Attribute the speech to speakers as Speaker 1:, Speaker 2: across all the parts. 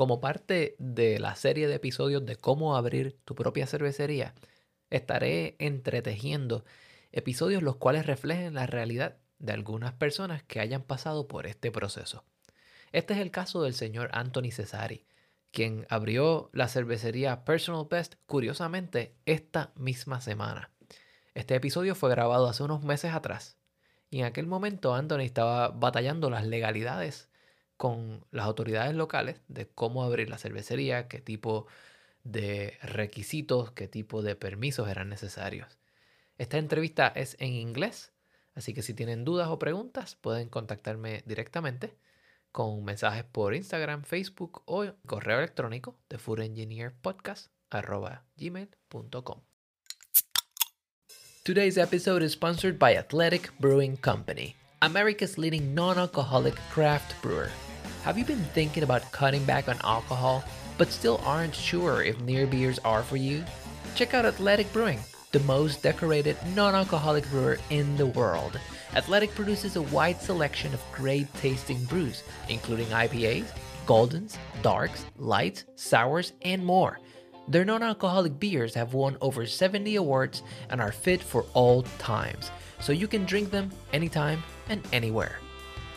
Speaker 1: Como parte de la serie de episodios de cómo abrir tu propia cervecería, estaré entretejiendo episodios los cuales reflejen la realidad de algunas personas que hayan pasado por este proceso. Este es el caso del señor Anthony Cesari, quien abrió la cervecería Personal Best curiosamente esta misma semana. Este episodio fue grabado hace unos meses atrás y en aquel momento Anthony estaba batallando las legalidades con las autoridades locales de cómo abrir la cervecería, qué tipo de requisitos, qué tipo de permisos eran necesarios. Esta entrevista es en inglés, así que si tienen dudas o preguntas pueden contactarme directamente con mensajes por Instagram, Facebook o correo electrónico de foodengineerpodcast.gmail.com. Today's episode is sponsored by Athletic Brewing Company, America's leading non-alcoholic craft brewer. Have you been thinking about cutting back on alcohol, but still aren't sure if near beers are for you? Check out Athletic Brewing, the most decorated non-alcoholic brewer in the world. Athletic produces a wide selection of great tasting brews, including IPAs, Goldens, Darks, Lights, Sours, and more. Their non alcoholic beers have won over 70 awards and are fit for all times, so you can drink them anytime and anywhere.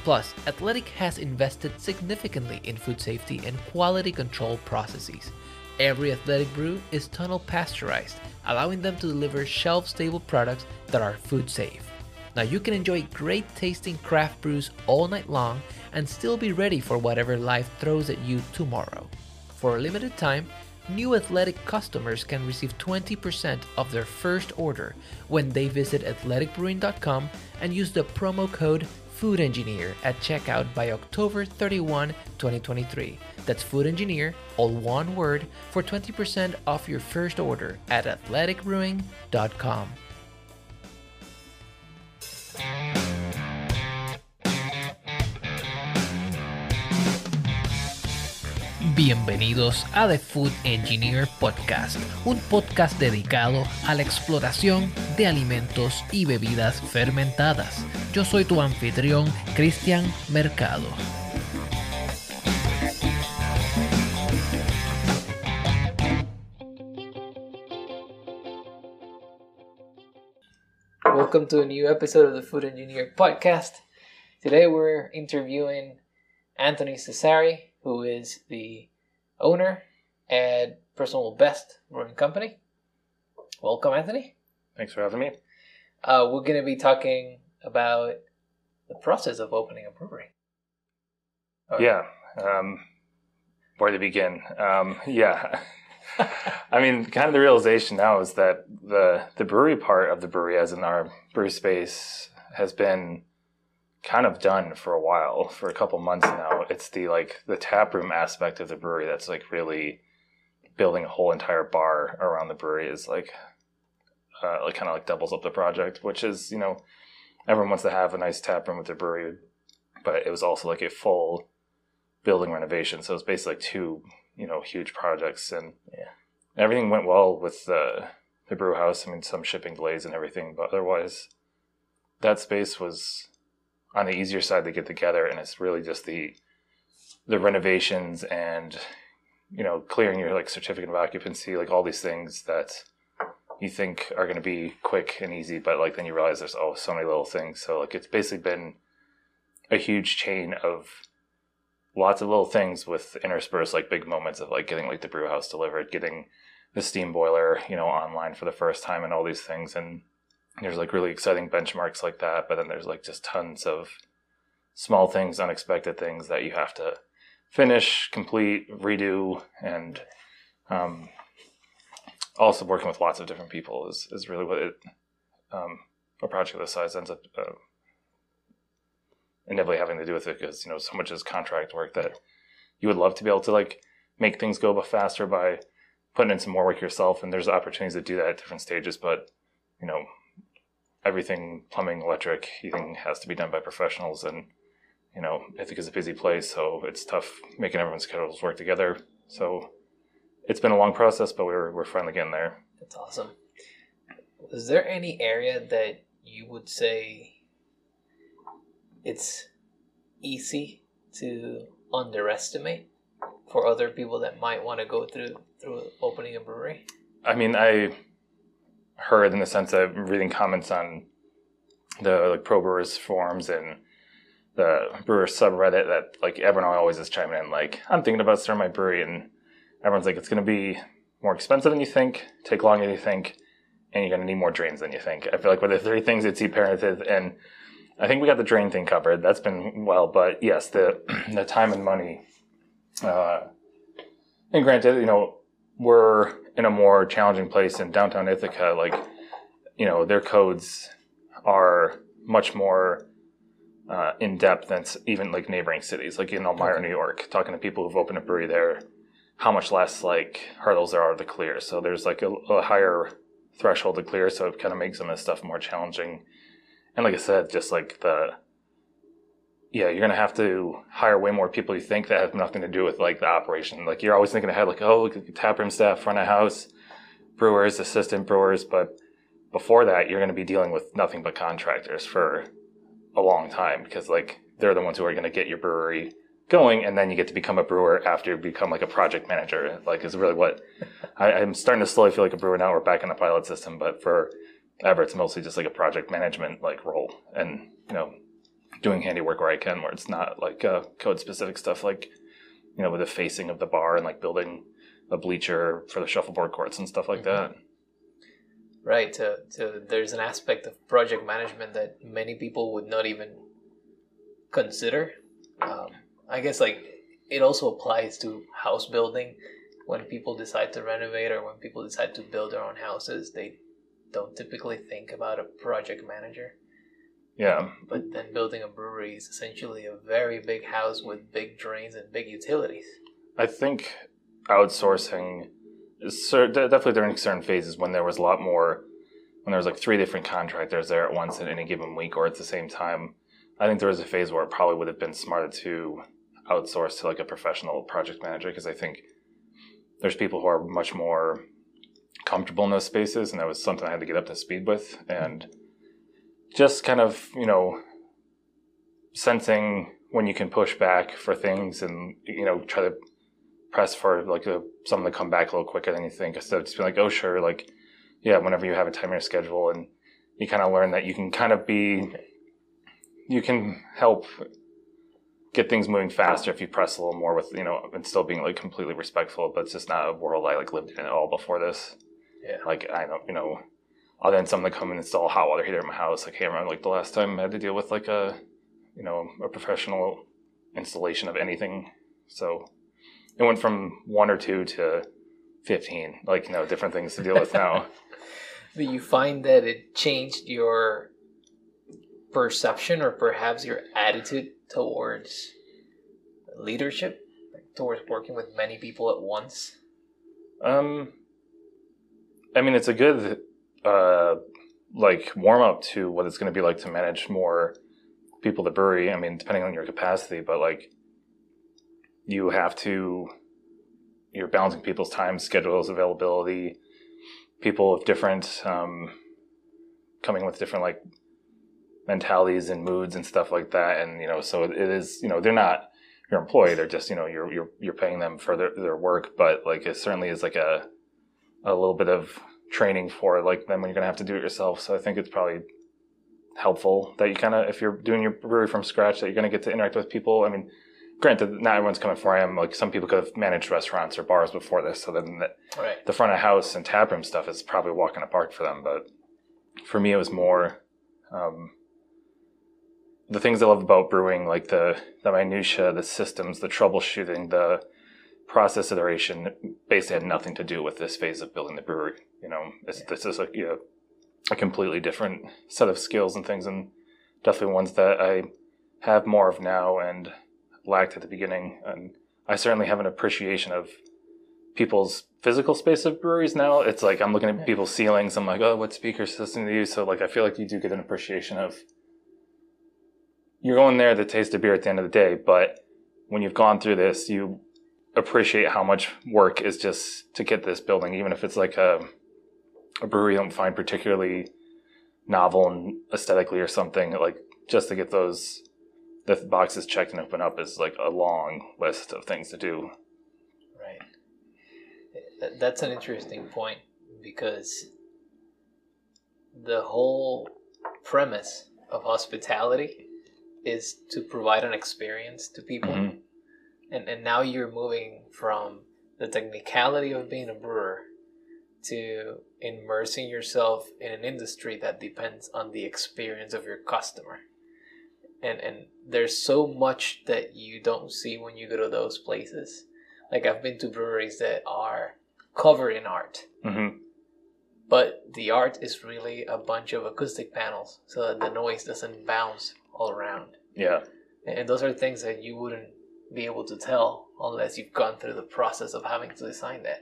Speaker 1: Plus, Athletic has invested significantly in food safety and quality control processes. Every Athletic brew is tunnel pasteurized, allowing them to deliver shelf stable products that are food safe. Now you can enjoy great tasting craft brews all night long and still be ready for whatever life throws at you tomorrow. For a limited time, new athletic customers can receive 20% of their first order when they visit athleticbrewing.com and use the promo code Food Engineer at checkout by October 31, 2023. That's Food Engineer, all one word, for 20% off your first order at athleticbrewing.com. Bienvenidos a The Food Engineer Podcast, un podcast dedicado a la exploración de alimentos y bebidas fermentadas. Yo soy tu anfitrión, Cristian Mercado. Welcome to a new episode of the Food Engineer Podcast. Today we're interviewing Anthony Cesari, who is the owner at Personal Best Brewing Company. Welcome, Anthony.
Speaker 2: Thanks for having me.
Speaker 1: Uh, we're going to be talking about the process of opening a brewery.
Speaker 2: Okay. Yeah. Um, where to begin? Um, yeah. I mean, kind of the realization now is that the the brewery part of the brewery, as in our brew space, has been kind of done for a while, for a couple months now. It's the like the tap room aspect of the brewery that's like really building a whole entire bar around the brewery is like uh, like kind of like doubles up the project, which is you know everyone wants to have a nice tap room with their brewery, but it was also like a full building renovation. So it's basically like two you know huge projects, and yeah. everything went well with the the brew house. I mean, some shipping delays and everything, but otherwise, that space was on the easier side to get together, and it's really just the the renovations and you know clearing your like certificate of occupancy, like all these things that you think are going to be quick and easy, but like then you realize there's oh so many little things. So like it's basically been a huge chain of lots of little things with interspersed like big moments of like getting like the brew house delivered, getting the steam boiler, you know, online for the first time and all these things and there's like really exciting benchmarks like that, but then there's like just tons of small things, unexpected things that you have to finish, complete, redo, and um, also working with lots of different people is, is really what it, um, a project of this size ends up uh, inevitably having to do with it because you know so much is contract work that you would love to be able to like make things go faster by putting in some more work yourself and there's opportunities to do that at different stages but you know everything plumbing, electric, heating has to be done by professionals, and you know I think it's a busy place, so it's tough making everyone's schedules work together. So it's been a long process, but we're we're finally getting there.
Speaker 1: That's awesome. Is there any area that you would say it's easy to underestimate for other people that might want to go through through opening a brewery?
Speaker 2: I mean, I heard in the sense of reading comments on the like pro brewers forums and the brewer subreddit that like everyone always is chiming in like I'm thinking about starting my brewery and everyone's like it's going to be more expensive than you think, take longer than you think, and you're going to need more drains than you think. I feel like with the three things it's parented and I think we got the drain thing covered. That's been well, but yes, the the time and money. Uh, and granted, you know, we're in a more challenging place in downtown Ithaca. Like, you know, their codes are much more uh, in depth than even like neighboring cities, like in Elmira, New York. Talking to people who've opened a brewery there, how much less like hurdles there are to clear. So there's like a, a higher threshold to clear, so it kind of makes some of this stuff more challenging. And like I said, just like the yeah, you're gonna have to hire way more people you think that have nothing to do with like the operation. Like you're always thinking ahead, like oh, look at taproom staff, front of house, brewers, assistant brewers, but before that, you're gonna be dealing with nothing but contractors for a long time because like they're the ones who are gonna get your brewery going, and then you get to become a brewer after you become like a project manager. Like is really what I, I'm starting to slowly feel like a brewer now. We're back in the pilot system, but for ever, it's mostly just like a project management like role, and you know doing handiwork where I can, where it's not like uh, code specific stuff, like you know, with the facing of the bar and like building a bleacher for the shuffleboard courts and stuff like mm-hmm. that.
Speaker 1: Right. So, so there's an aspect of project management that many people would not even consider. Um, I guess like it also applies to house building. When people decide to renovate or when people decide to build their own houses, they don't typically think about a project manager.
Speaker 2: Yeah.
Speaker 1: But then building a brewery is essentially a very big house with big drains and big utilities.
Speaker 2: I think outsourcing definitely during certain phases when there was a lot more, when there was like three different contractors there at once in any given week or at the same time. I think there was a phase where it probably would have been smarter to outsource to like a professional project manager because I think there's people who are much more comfortable in those spaces, and that was something I had to get up to speed with. And just kind of you know sensing when you can push back for things and you know try to press for like a, something to come back a little quicker than you think instead of just being like oh sure like yeah whenever you have a time in your schedule and you kind of learn that you can kind of be you can help get things moving faster if you press a little more with you know and still being like completely respectful but it's just not a world i like lived in at all before this.
Speaker 1: Yeah.
Speaker 2: Like i don't you know other than someone come and install a hot water heater in my house. I can't remember like the last time I had to deal with like a, you know, a professional installation of anything. So it went from one or two to 15, like, you know, different things to deal with now.
Speaker 1: Do you find that it changed your perception or perhaps your attitude towards leadership, towards working with many people at once?
Speaker 2: Um, I mean, it's a good uh, like warm up to what it's going to be like to manage more people to brewery. I mean, depending on your capacity, but like you have to, you're balancing people's time schedules, availability, people of different, um, coming with different like mentalities and moods and stuff like that. And, you know, so it is, you know, they're not your employee. They're just, you know, you're, you're, you're paying them for their, their work, but like it certainly is like a, a little bit of training for it, like then when you're gonna have to do it yourself. So I think it's probably helpful that you kind of, if you're doing your brewery from scratch, that you're gonna get to interact with people. I mean, granted, not everyone's coming for I am. Like some people could have managed restaurants or bars before this, so then the,
Speaker 1: right.
Speaker 2: the front of house and taproom stuff is probably walking apart for them. But for me, it was more. Um, the things I love about brewing, like the the minutia, the systems, the troubleshooting, the process iteration basically had nothing to do with this phase of building the brewery. You know, it's, yeah. this is a, you know, a completely different set of skills and things, and definitely ones that I have more of now and lacked at the beginning. And I certainly have an appreciation of people's physical space of breweries now. It's like I'm looking at people's ceilings. I'm like, oh, what speaker system do you use? So like, I feel like you do get an appreciation of you're going there to taste a beer at the end of the day, but when you've gone through this, you appreciate how much work is just to get this building, even if it's like a, a brewery you don't find particularly novel and aesthetically or something. Like just to get those the boxes checked and open up is like a long list of things to do. Right.
Speaker 1: That's an interesting point because the whole premise of hospitality is to provide an experience to people. Mm-hmm. And and now you're moving from the technicality of being a brewer to immersing yourself in an industry that depends on the experience of your customer. And and there's so much that you don't see when you go to those places. Like I've been to breweries that are covered in art. Mm-hmm. But the art is really a bunch of acoustic panels so that the noise doesn't bounce all around.
Speaker 2: Yeah.
Speaker 1: And those are things that you wouldn't be able to tell unless you've gone through the process of having to design that.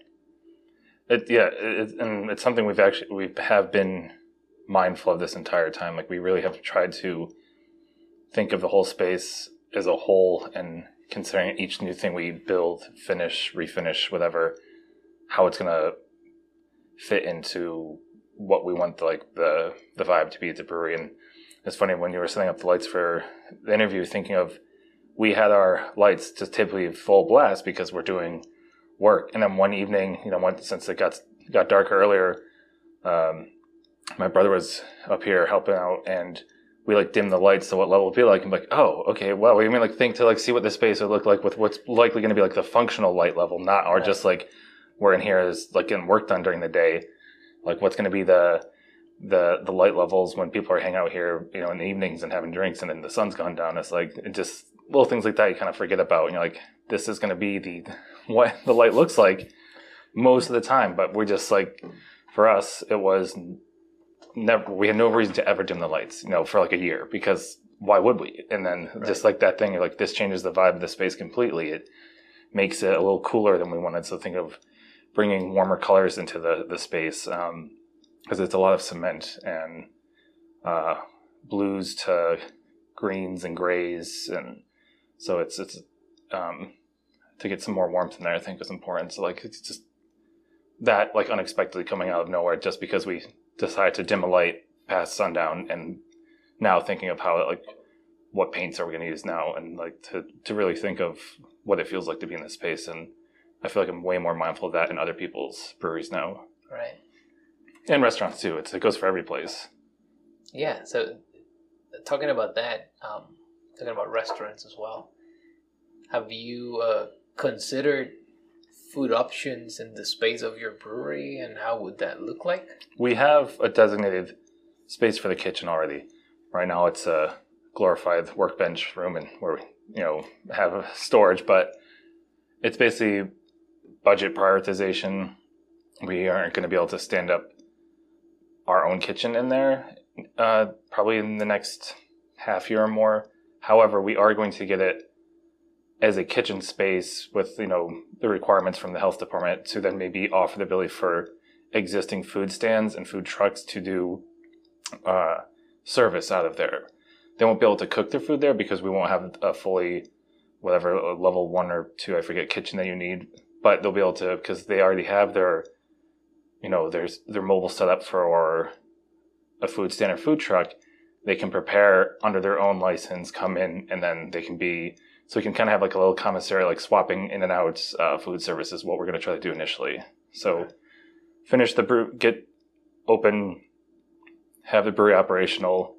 Speaker 2: It, yeah, it, and it's something we've actually we have been mindful of this entire time. Like we really have tried to think of the whole space as a whole and considering each new thing we build, finish, refinish, whatever, how it's gonna fit into what we want the, like the the vibe to be at the brewery. And it's funny when you were setting up the lights for the interview, thinking of we had our lights just typically full blast because we're doing work. And then one evening, you know, one, since it got got dark earlier, um, my brother was up here helping out, and we like dimmed the lights to what level it'd be like. I'm like, oh, okay, well, we mean like think to like see what the space would look like with what's likely going to be like the functional light level, not or just like we're in here is like getting work done during the day. Like what's going to be the the the light levels when people are hanging out here, you know, in the evenings and having drinks, and then the sun's gone down. It's like it just little things like that you kind of forget about. And you're like, this is going to be the what the light looks like most of the time. But we're just like for us, it was never. We had no reason to ever dim the lights, you know, for like a year because why would we? And then right. just like that thing, like, this changes the vibe of the space completely. It makes it a little cooler than we wanted. So think of bringing warmer colors into the the space because um, it's a lot of cement and uh, blues to greens and grays and so it's it's um, to get some more warmth in there. I think is important. So like it's just that like unexpectedly coming out of nowhere just because we decided to dim a light past sundown and now thinking of how like what paints are we going to use now and like to to really think of what it feels like to be in this space and I feel like I'm way more mindful of that in other people's breweries now.
Speaker 1: Right.
Speaker 2: And restaurants too. It's it goes for every place.
Speaker 1: Yeah. So talking about that, um, talking about restaurants as well. Have you uh, considered food options in the space of your brewery, and how would that look like?
Speaker 2: We have a designated space for the kitchen already. Right now, it's a glorified workbench room, and where we, you know, have storage. But it's basically budget prioritization. We aren't going to be able to stand up our own kitchen in there, uh, probably in the next half year or more. However, we are going to get it as a kitchen space with you know the requirements from the health department to then maybe offer the ability for existing food stands and food trucks to do uh, service out of there. They won't be able to cook their food there because we won't have a fully whatever level one or two I forget kitchen that you need, but they'll be able to because they already have their you know there's their mobile setup for a food stand or food truck they can prepare under their own license, come in, and then they can be so we can kind of have like a little commissary, like swapping in and out uh, food services. What we're going to try to do initially. So finish the brew, get open, have the brewery operational,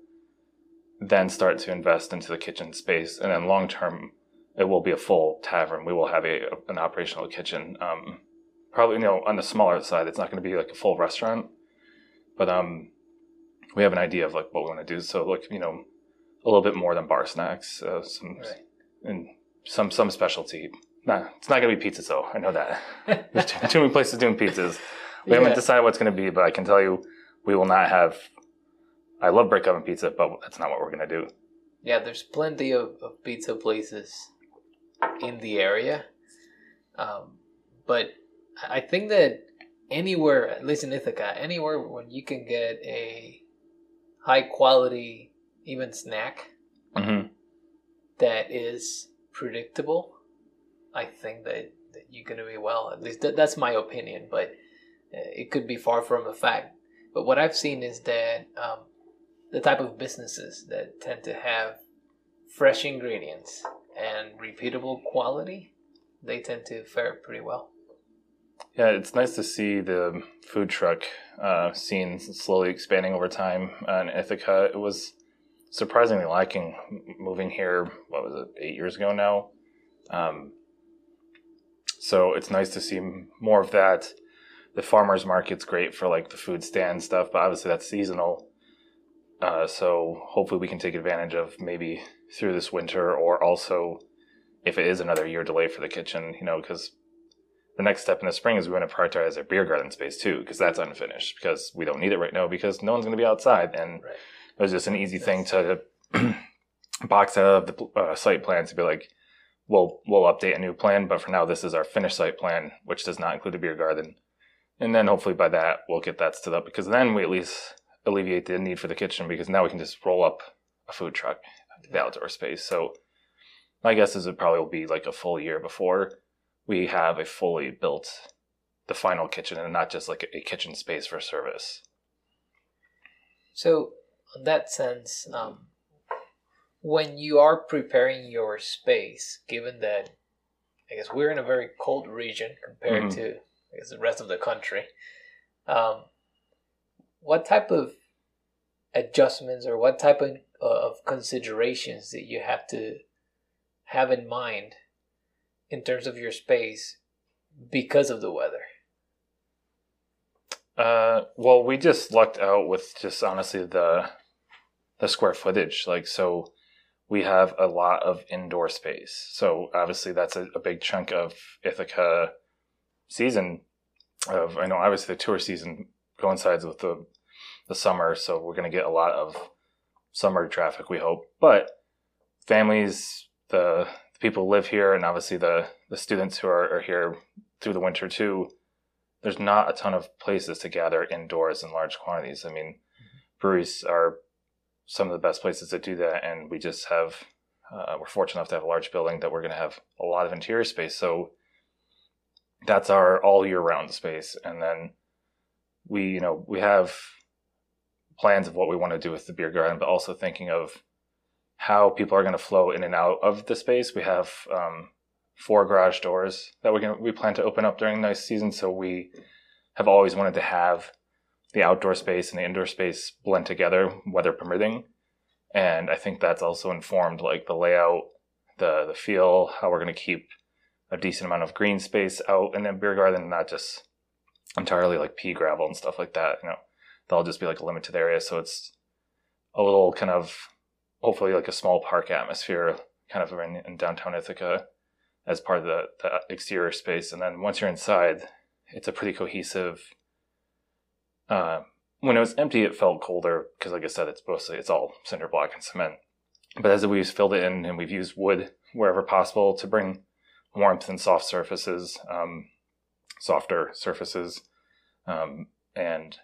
Speaker 2: then start to invest into the kitchen space, and then long term, it will be a full tavern. We will have a an operational kitchen. Um, probably you know on the smaller side, it's not going to be like a full restaurant, but um, we have an idea of like what we want to do. So like you know, a little bit more than bar snacks, uh, some right. and some some specialty. Nah, it's not gonna be pizza though. I know that. There's too, too, many places doing pizzas. We yeah. haven't decided what's gonna be, but I can tell you, we will not have. I love brick oven pizza, but that's not what we're gonna do.
Speaker 1: Yeah, there's plenty of, of pizza places in the area, um, but I think that anywhere, at least in Ithaca, anywhere when you can get a high quality, even snack mm-hmm. that is predictable, I think that, that you're going to be well. At least that, that's my opinion, but uh, it could be far from a fact. But what I've seen is that um, the type of businesses that tend to have fresh ingredients and repeatable quality, they tend to fare pretty well.
Speaker 2: Yeah, it's nice to see the food truck uh, scene slowly expanding over time in Ithaca. It was surprisingly lacking moving here. What was it, eight years ago now? Um, so it's nice to see more of that. The farmers market's great for like the food stand stuff, but obviously that's seasonal. Uh, so hopefully we can take advantage of maybe through this winter, or also if it is another year delay for the kitchen, you know, because the next step in the spring is we want to prioritize our beer garden space too, because that's unfinished, because we don't need it right now, because no one's going to be outside, and right. it was just an easy thing to box out of the uh, site plan to be like, we'll we'll update a new plan, but for now this is our finished site plan, which does not include a beer garden, and then hopefully by that we'll get that stood up, because then we at least alleviate the need for the kitchen, because now we can just roll up a food truck to the outdoor space. So my guess is it probably will be like a full year before we have a fully built the final kitchen and not just like a, kitchen space for service.
Speaker 1: So, in that sense, um, when you are preparing your space, given that I guess we're in a very cold region compared mm-hmm. to I guess the rest of the country, um, what type of adjustments or what type of, uh, of considerations that you have to have in mind in terms of your space because of the weather?
Speaker 2: Uh, well, we just lucked out with just honestly the the square footage. Like, so we have a lot of indoor space. So obviously, that's a, a big chunk of Ithaca season. Of I know obviously the tour season coincides with the the summer, so we're going to get a lot of summer traffic. We hope, but families, the people live here and obviously the, the students who are, are here through the winter too, there's not a ton of places to gather indoors in large quantities. I mean, mm-hmm. breweries are some of the best places to do that, and we just have uh, we're fortunate enough to have a large building that we're going to have a lot of interior space. So that's our all year round space, and then we you know we have plans of what we want to do with the beer garden, but also thinking of how people are going to flow in and out of the space. We have um, four garage doors that we can we plan to open up during the nice season. So we have always wanted to have the outdoor space and the indoor space blend together, weather permitting. And I think that's also informed like the layout, the the feel, how we're going to keep a decent amount of green space out in the beer garden, not just entirely like pea gravel and stuff like that. You know, that'll just be like a limited area. So it's a little kind of hopefully like a small park atmosphere kind of in, in downtown Ithaca as part of the, the exterior space. And then once you're inside, it's a pretty cohesive. Uh, when it was empty, it felt colder because, like I said, it's mostly it's all cinder block and cement. But as we've filled it in and we've used wood wherever possible to bring warmth and soft surfaces, um, softer surfaces, um, and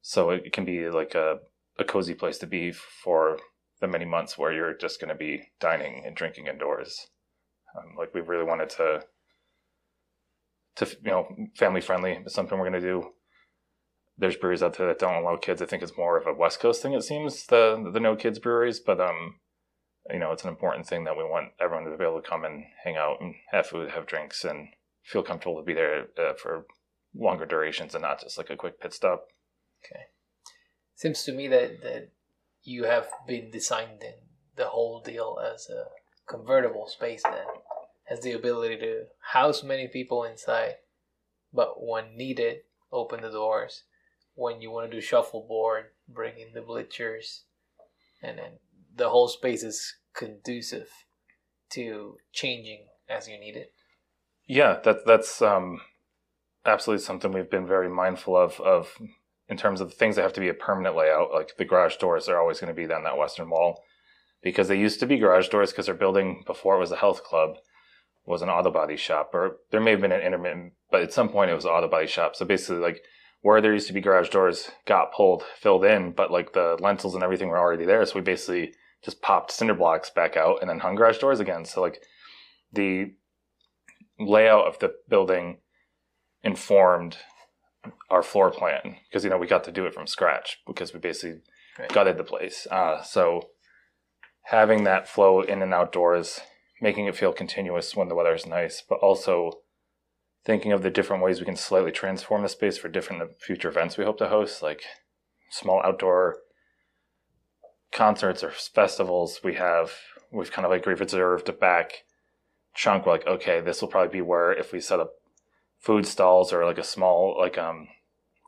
Speaker 2: so it can be like a, a cozy place to be for the many months where you're just going to be dining and drinking indoors. Um, like we really wanted to, to you know, family friendly is something we're going to do. There's breweries out there that don't allow kids. I think it's more of a West Coast thing. It seems the the no kids breweries, but um, you know, it's an important thing that we want everyone to be able to come and hang out and have food, have drinks, and feel comfortable to be there uh, for longer durations and not just like a quick pit stop.
Speaker 1: Okay. Seems to me that that you have been designed in the whole deal as a convertible space that has the ability to house many people inside but when needed open the doors. When you want to do shuffleboard bring in the bleachers and then the whole space is conducive to changing as you need it.
Speaker 2: Yeah that that's um absolutely something we've been very mindful of of in terms of the things that have to be a permanent layout, like the garage doors are always going to be on that western wall because they used to be garage doors because their building before it was a health club was an auto body shop, or there may have been an intermittent, but at some point it was an auto body shop. So basically, like where there used to be garage doors got pulled, filled in, but like the lentils and everything were already there. So we basically just popped cinder blocks back out and then hung garage doors again. So like the layout of the building informed our floor plan because you know we got to do it from scratch because we basically right. gutted the place. Uh, so having that flow in and outdoors, making it feel continuous when the weather is nice, but also thinking of the different ways we can slightly transform the space for different future events we hope to host, like small outdoor concerts or festivals. We have we've kind of like reserved a back chunk. We're like, okay, this will probably be where if we set up food stalls or like a small like um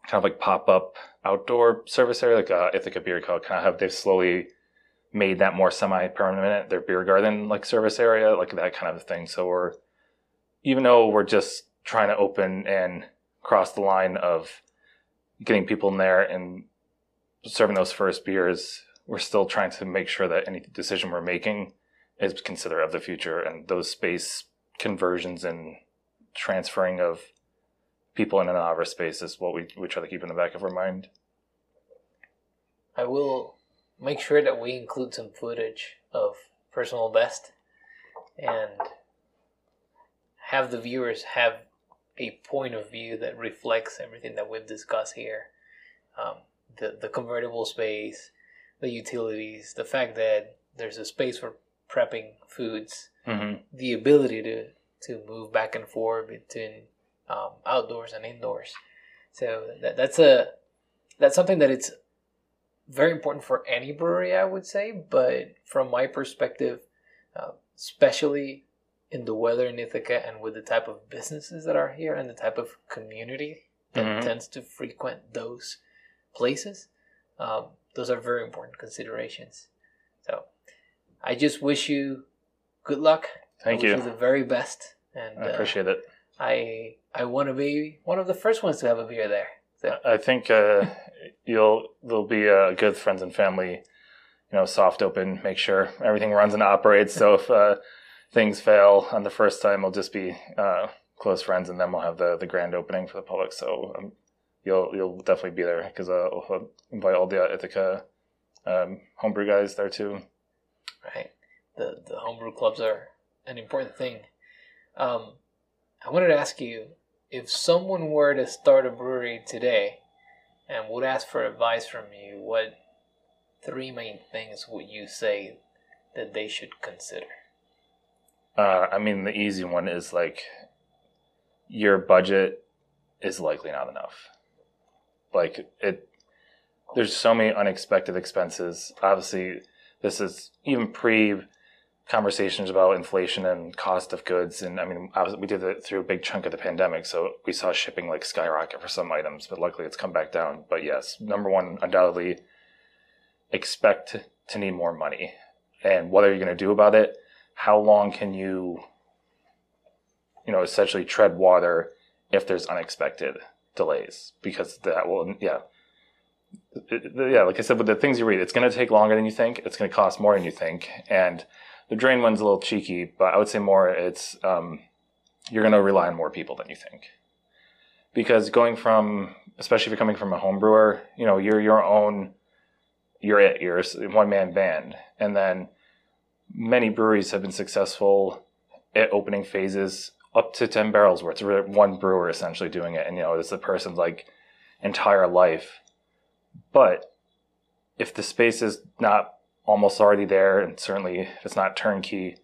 Speaker 2: kind of like pop up outdoor service area, like uh, Ithaca Beer Co. Kind of have they've slowly made that more semi permanent. Their beer garden like service area, like that kind of thing. So we're even though we're just trying to open and cross the line of getting people in there and serving those first beers, we're still trying to make sure that any decision we're making is considerate of the future and those space conversions and transferring of people in and out of our space is what we, we try to keep in the back of our mind.
Speaker 1: I will make sure that we include some footage of personal best and have the viewers have a point of view that reflects everything that we've discussed here. Um, the the convertible space, the utilities, the fact that there's a space for prepping foods,
Speaker 2: mm-hmm.
Speaker 1: the ability to to move back and forth between um, outdoors and indoors. So that, that's a that's something that it's very important for any brewery, I would say. But from my perspective, uh, especially in the weather in Ithaca and with the type of businesses that are here and the type of community that mm-hmm. tends to frequent those places, um, those are very important considerations. So I just wish you good luck.
Speaker 2: Thank you.
Speaker 1: you the very best. And
Speaker 2: I appreciate uh, it.
Speaker 1: I I want to be one of the first ones to have a beer there. So.
Speaker 2: I think uh, you'll there'll be uh, good friends and family, you know, soft open. Make sure everything runs and operates. So if uh, things fail on the first time, we'll just be uh, close friends, and then we'll have the the grand opening for the public. So um, you'll you'll definitely be there because uh, we'll invite all the Ithaca um, homebrew guys there too.
Speaker 1: Right. The the homebrew clubs are an important thing. Um, I wanted to ask you if someone were to start a brewery today and would ask for advice from you, what three main things would you say that they should consider?
Speaker 2: Uh, I mean, the easy one is like your budget is likely not enough. Like it, there's so many unexpected expenses. Obviously, this is even pre conversations about inflation and cost of goods. And I mean, was, we did it through a big chunk of the pandemic, so we saw shipping like skyrocket for some items, but luckily it's come back down. But yes, number one, undoubtedly, expect to need more money. And what are you going to do about it? How long can you, you know, essentially tread water if there's unexpected delays? Because that will, yeah. Yeah, like I said, with the things you read, it's going to take longer than you think. It's going to cost more than you think. And the drain one's a little cheeky, but I would say more it's um, you're going to rely on more people than you think. Because going from, especially if you're coming from a home brewer, you know, you're your own, you're it, you're a one man band. And then many breweries have been successful at opening phases up to 10 barrels it's one brewer essentially doing it. And, you know, it's the person's like entire life. But if the space is not almost already there, and certainly if it's not turnkey,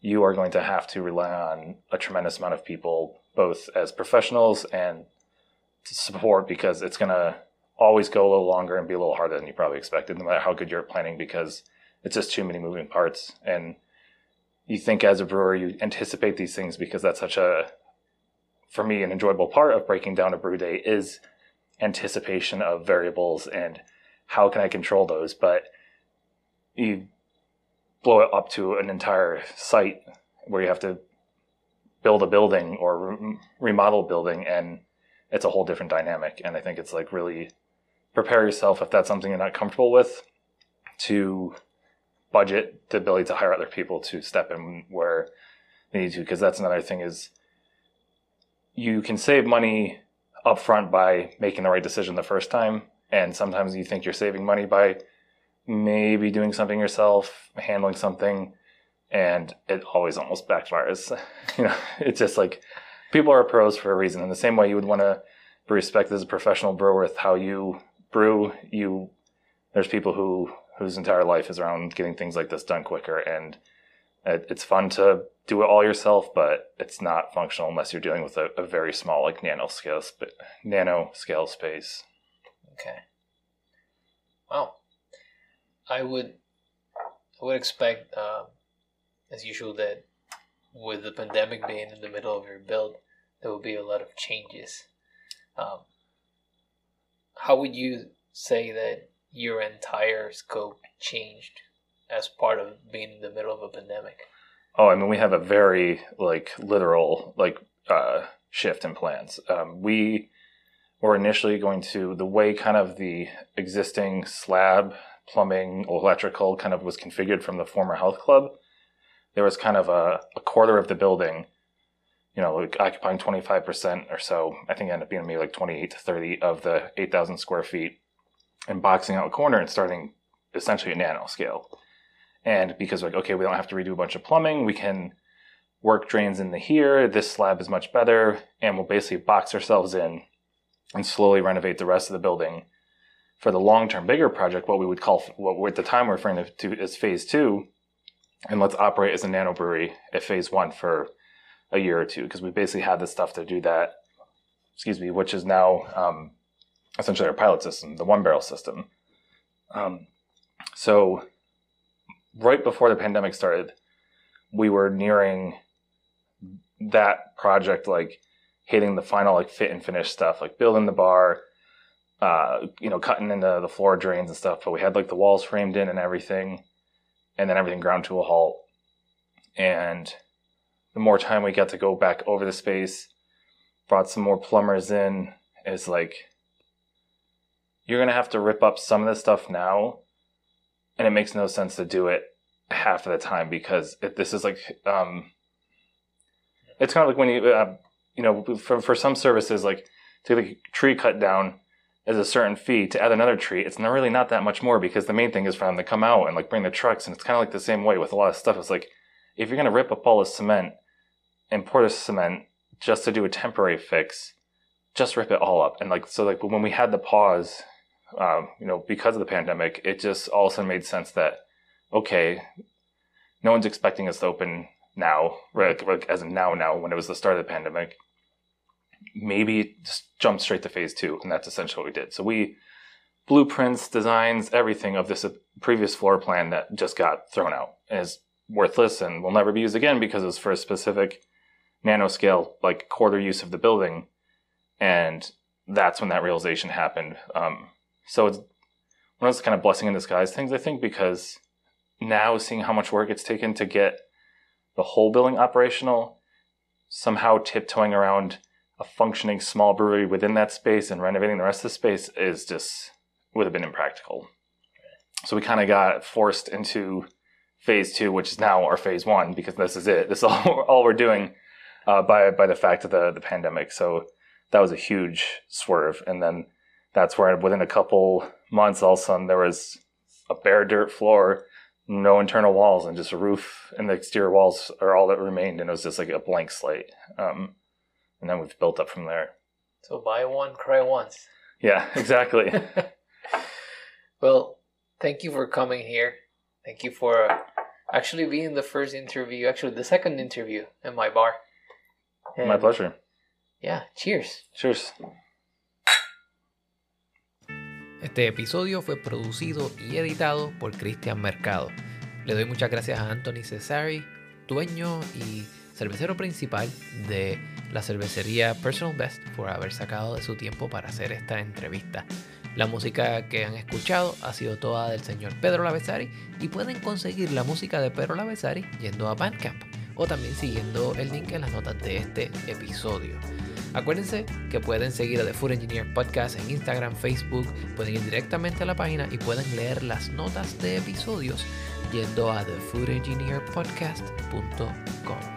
Speaker 2: you are going to have to rely on a tremendous amount of people, both as professionals and support, because it's going to always go a little longer and be a little harder than you probably expected, no matter how good you're at planning, because it's just too many moving parts. And you think as a brewer, you anticipate these things because that's such a, for me, an enjoyable part of breaking down a brew day is anticipation of variables and how can I control those. But you blow it up to an entire site where you have to build a building or re- remodel a building and it's a whole different dynamic. And i think it's like really prepare yourself if that's something you're not comfortable with to budget the ability to hire other people to step in where they need to because that's another thing is you can save money upfront by making the right decision the first time and sometimes you think you're saving money by maybe doing something yourself, handling something, and it always almost backfires. you know, it's just like people are pros for a reason. In the same way you would want to be respected as a professional brewer with how you brew, you there's people who whose entire life is around getting things like this done quicker, and it, it's fun to do it all yourself, but it's not functional unless you're dealing with a, a very small, like nano scale, sp- nano scale space.
Speaker 1: Okay. Well, I would, I would expect, um, as usual, that with the pandemic being in the middle of your build, there will be a lot of changes. Um, how would you say that your entire scope changed as part of being in the middle of a pandemic?
Speaker 2: Oh, I mean, we have a very like literal like uh, shift in plans. Um, we were initially going to the way kind of the existing slab plumbing electrical kind of was configured from the former health club. There was kind of a, a quarter of the building, you know, like occupying 25% or so. I think it ended up being maybe like 28 to 30 of the 8,000 square feet and boxing out a corner and starting essentially a nano scale. And because like, okay, we don't have to redo a bunch of plumbing, we can work drains into here. This slab is much better, and we'll basically box ourselves in and slowly renovate the rest of the building. For the long-term bigger project, what we would call what at the time we're referring to as phase two, and let's operate as a nano brewery at phase one for a year or two because we basically had the stuff to do that. Excuse me, which is now um, essentially our pilot system, the one barrel system. Um, so right before the pandemic started, we were nearing that project, like hitting the final like fit and finish stuff, like building the bar, uh, you know, cutting into the floor drains and stuff. But we had like the walls framed in and everything, and then everything ground to a halt. And the more time we got to go back over the space, brought some more plumbers in, is like you're gonna have to rip up some of this stuff now and it makes no sense to do it half of the time because it, this is like um, it's kind of like when you uh, you know for for some services like to the tree cut down is a certain fee to add another tree it's not really not that much more because the main thing is for them to come out and like bring the trucks and it's kind of like the same way with a lot of stuff it's like if you're going to rip up all the cement and pour the cement just to do a temporary fix just rip it all up and like so like when we had the pause um, you know, because of the pandemic, it just all of a sudden made sense that, okay, no one's expecting us to open now, right? As in now, now, when it was the start of the pandemic. Maybe just jump straight to phase two, and that's essentially what we did. So we blueprints, designs, everything of this previous floor plan that just got thrown out is worthless and will never be used again because it was for a specific nanoscale, like quarter use of the building. And that's when that realization happened. Um, so it's one of those kind of blessing in disguise things, I think, because now seeing how much work it's taken to get the whole building operational, somehow tiptoeing around a functioning small brewery within that space and renovating the rest of the space is just would have been impractical. So we kind of got forced into phase two, which is now our phase one, because this is it. This is all, all we're doing uh, by by the fact of the the pandemic. So that was a huge swerve, and then that's where within a couple months, all of a sudden there was a bare dirt floor, no internal walls, and just a roof, and the exterior walls are all that remained, and it was just like a blank slate. Um, and then we've built up from there.
Speaker 1: So buy one, cry once.
Speaker 2: Yeah, exactly.
Speaker 1: well, thank you for coming here. Thank you for uh, actually being the first interview, actually the second interview in my bar.
Speaker 2: And my pleasure.
Speaker 1: Yeah, cheers.
Speaker 2: Cheers.
Speaker 1: Este episodio fue producido y editado por Cristian Mercado. Le doy muchas gracias a Anthony Cesari, dueño y cervecero principal de la cervecería Personal Best, por haber sacado de su tiempo para hacer esta entrevista. La música que han escuchado ha sido toda del señor Pedro Lavesari y pueden conseguir la música de Pedro Lavesari yendo a Bandcamp o también siguiendo el link en las notas de este episodio. Acuérdense que pueden seguir a The Food Engineer Podcast en Instagram, Facebook, pueden ir directamente a la página y pueden leer las notas de episodios yendo a thefoodengineerpodcast.com.